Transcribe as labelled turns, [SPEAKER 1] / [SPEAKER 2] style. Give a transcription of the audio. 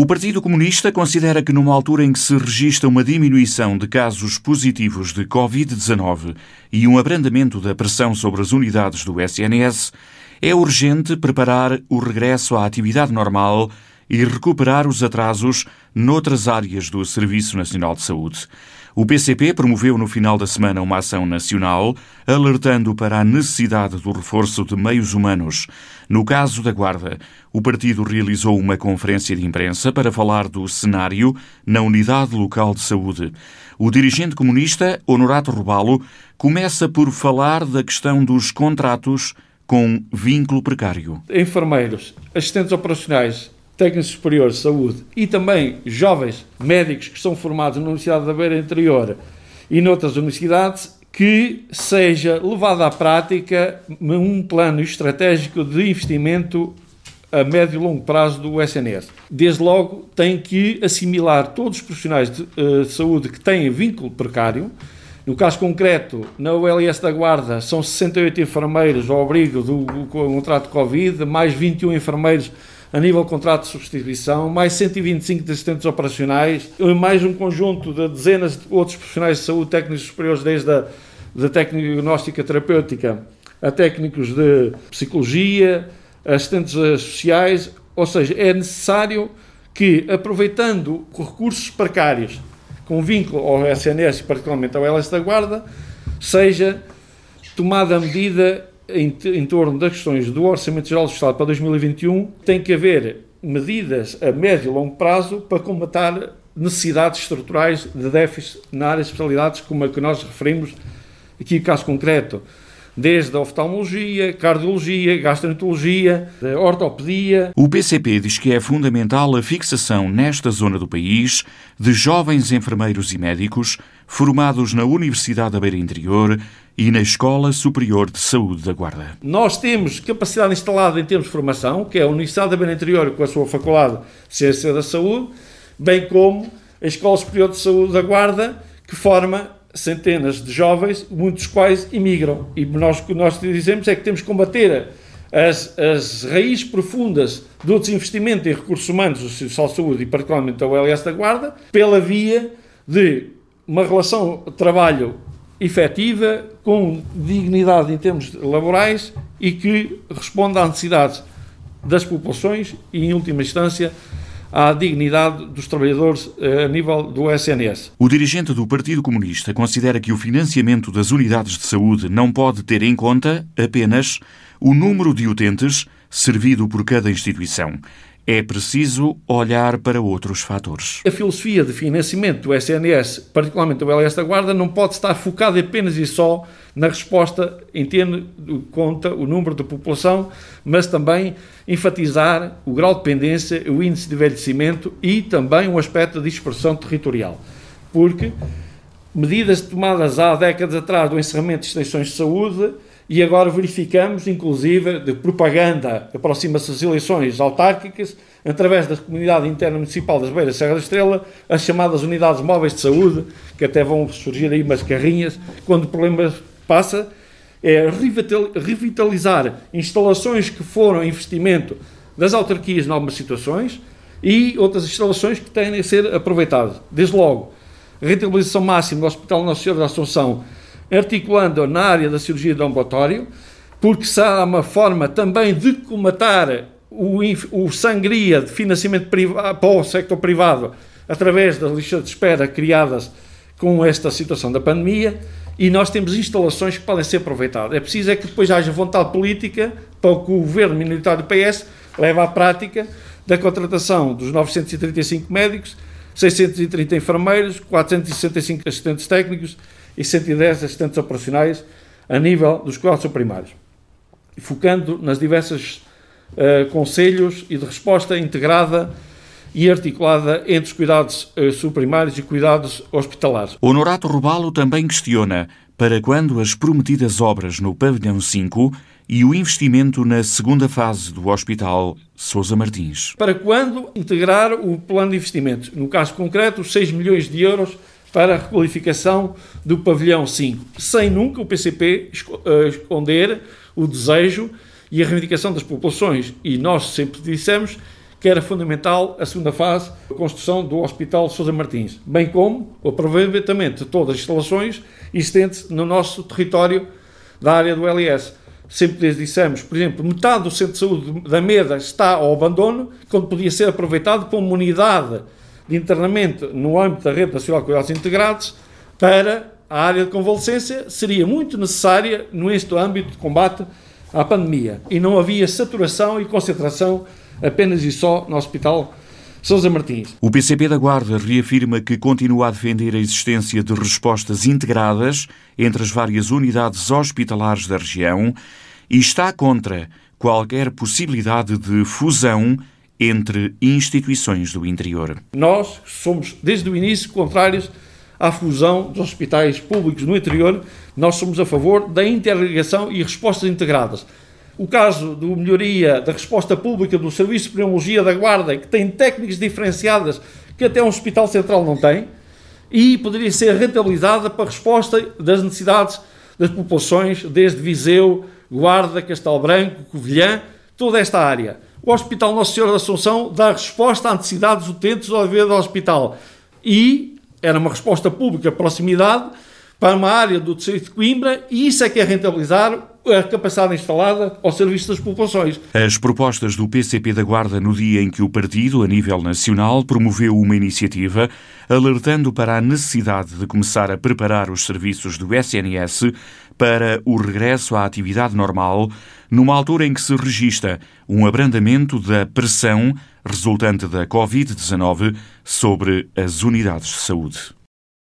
[SPEAKER 1] O Partido Comunista considera que, numa altura em que se registra uma diminuição de casos positivos de Covid-19 e um abrandamento da pressão sobre as unidades do SNS, é urgente preparar o regresso à atividade normal e recuperar os atrasos noutras áreas do Serviço Nacional de Saúde. O PCP promoveu no final da semana uma ação nacional alertando para a necessidade do reforço de meios humanos. No caso da Guarda, o partido realizou uma conferência de imprensa para falar do cenário na Unidade Local de Saúde. O dirigente comunista, Honorato Robalo, começa por falar da questão dos contratos com vínculo precário.
[SPEAKER 2] Enfermeiros, assistentes operacionais, técnicos superiores de saúde e também jovens médicos que são formados na Universidade da Beira Interior e noutras universidades, que seja levado à prática um plano estratégico de investimento a médio e longo prazo do SNS. Desde logo, tem que assimilar todos os profissionais de, uh, de saúde que têm vínculo precário, no caso concreto, na ULS da Guarda, são 68 enfermeiros ao abrigo do, do contrato Covid, mais 21 enfermeiros a nível contrato de substituição, mais 125 de assistentes operacionais, mais um conjunto de dezenas de outros profissionais de saúde, técnicos superiores, desde a da técnica diagnóstica terapêutica a técnicos de psicologia, assistentes sociais, ou seja, é necessário que, aproveitando recursos precários com vínculo ao SNS e particularmente ao LS da Guarda, seja tomada a medida em, em torno das questões do Orçamento Geral do Estado para 2021, tem que haver medidas a médio e longo prazo para combater necessidades estruturais de déficit na área de especialidades, como a que nós referimos aqui caso concreto desde a oftalmologia, cardiologia, gastroenterologia, ortopedia.
[SPEAKER 1] O PCP diz que é fundamental a fixação nesta zona do país de jovens enfermeiros e médicos formados na Universidade da Beira Interior e na Escola Superior de Saúde da Guarda.
[SPEAKER 2] Nós temos capacidade instalada em termos de formação, que é a Universidade da Beira Interior com a sua Faculdade de Ciência da Saúde, bem como a Escola Superior de Saúde da Guarda, que forma centenas de jovens, muitos dos quais imigram. E nós, o que nós dizemos é que temos que combater as, as raízes profundas do desinvestimento em recursos humanos do de Saúde e particularmente da OLS da Guarda, pela via de uma relação trabalho efetiva, com dignidade em termos laborais e que responda às necessidades das populações e, em última instância, à dignidade dos trabalhadores eh, a nível do SNS.
[SPEAKER 1] O dirigente do Partido Comunista considera que o financiamento das unidades de saúde não pode ter em conta apenas o número de utentes servido por cada instituição. É preciso olhar para outros fatores.
[SPEAKER 2] A filosofia de financiamento do SNS, particularmente do LS da Guarda, não pode estar focada apenas e só na resposta em conta o número de população, mas também enfatizar o grau de dependência, o índice de envelhecimento e também um aspecto de dispersão territorial. Porque medidas tomadas há décadas atrás do encerramento de extensões de saúde e agora verificamos, inclusive, de propaganda, aproxima-se das eleições autárquicas, através da comunidade interna municipal das Beiras Serra da Estrela, as chamadas unidades móveis de saúde, que até vão surgir aí umas carrinhas, quando o problema passa, é revitalizar instalações que foram investimento das autarquias em algumas situações e outras instalações que têm a ser aproveitadas. Desde logo, rentabilização máxima do Hospital Senhora da Assunção, articulando na área da cirurgia do ambulatório, porque será uma forma também de comatar o, o sangria de financiamento privado, para o sector privado através das listas de espera criadas com esta situação da pandemia e nós temos instalações que podem ser aproveitadas. É preciso é que depois haja vontade política para que o governo minoritário do PS leve à prática da contratação dos 935 médicos, 630 enfermeiros, 465 assistentes técnicos e 110 assistentes operacionais a nível dos cuidados primários, focando nas diversas uh, conselhos e de resposta integrada e articulada entre os cuidados uh, subprimários e cuidados hospitalares.
[SPEAKER 1] Honorato Rubalo também questiona para quando as prometidas obras no Pavilhão 5 e o investimento na segunda fase do Hospital Sousa Martins.
[SPEAKER 2] Para quando integrar o plano de investimentos? No caso concreto, os 6 milhões de euros para a requalificação do Pavilhão 5, sem nunca o PCP eh, esconder o desejo e a reivindicação das populações. E nós sempre dissemos que era fundamental a segunda fase, a construção do Hospital Sousa Martins, bem como o aproveitamento de todas as instalações existentes no nosso território da área do LS. Sempre dissemos, por exemplo, metade do centro de saúde da Meda está ao abandono, quando podia ser aproveitado como uma unidade de internamento no âmbito da Rede Nacional de Cuidados Integrados para a área de convalescência, seria muito necessária neste âmbito de combate à pandemia. E não havia saturação e concentração apenas e só no Hospital Sousa Martins.
[SPEAKER 1] O PCP da Guarda reafirma que continua a defender a existência de respostas integradas entre as várias unidades hospitalares da região e está contra qualquer possibilidade de fusão entre instituições do interior.
[SPEAKER 2] Nós somos, desde o início, contrários à fusão dos hospitais públicos no interior. Nós somos a favor da interligação e respostas integradas. O caso do melhoria da resposta pública do Serviço de Pneumologia da Guarda, que tem técnicas diferenciadas que até um hospital central não tem, e poderia ser rentabilizada para a resposta das necessidades das populações, desde Viseu, Guarda, Castelo Branco, Covilhã, toda esta área. O Hospital Nossa Senhora da Assunção dá resposta à necessidades utentes ao haver do hospital. E era uma resposta pública, proximidade, para uma área do Distrito de Coimbra, e isso é que é rentabilizar a capacidade instalada ao serviço das populações.
[SPEAKER 1] As propostas do PCP da Guarda no dia em que o partido, a nível nacional, promoveu uma iniciativa alertando para a necessidade de começar a preparar os serviços do SNS para o regresso à atividade normal, numa altura em que se registra um abrandamento da pressão resultante da Covid-19 sobre as unidades de saúde.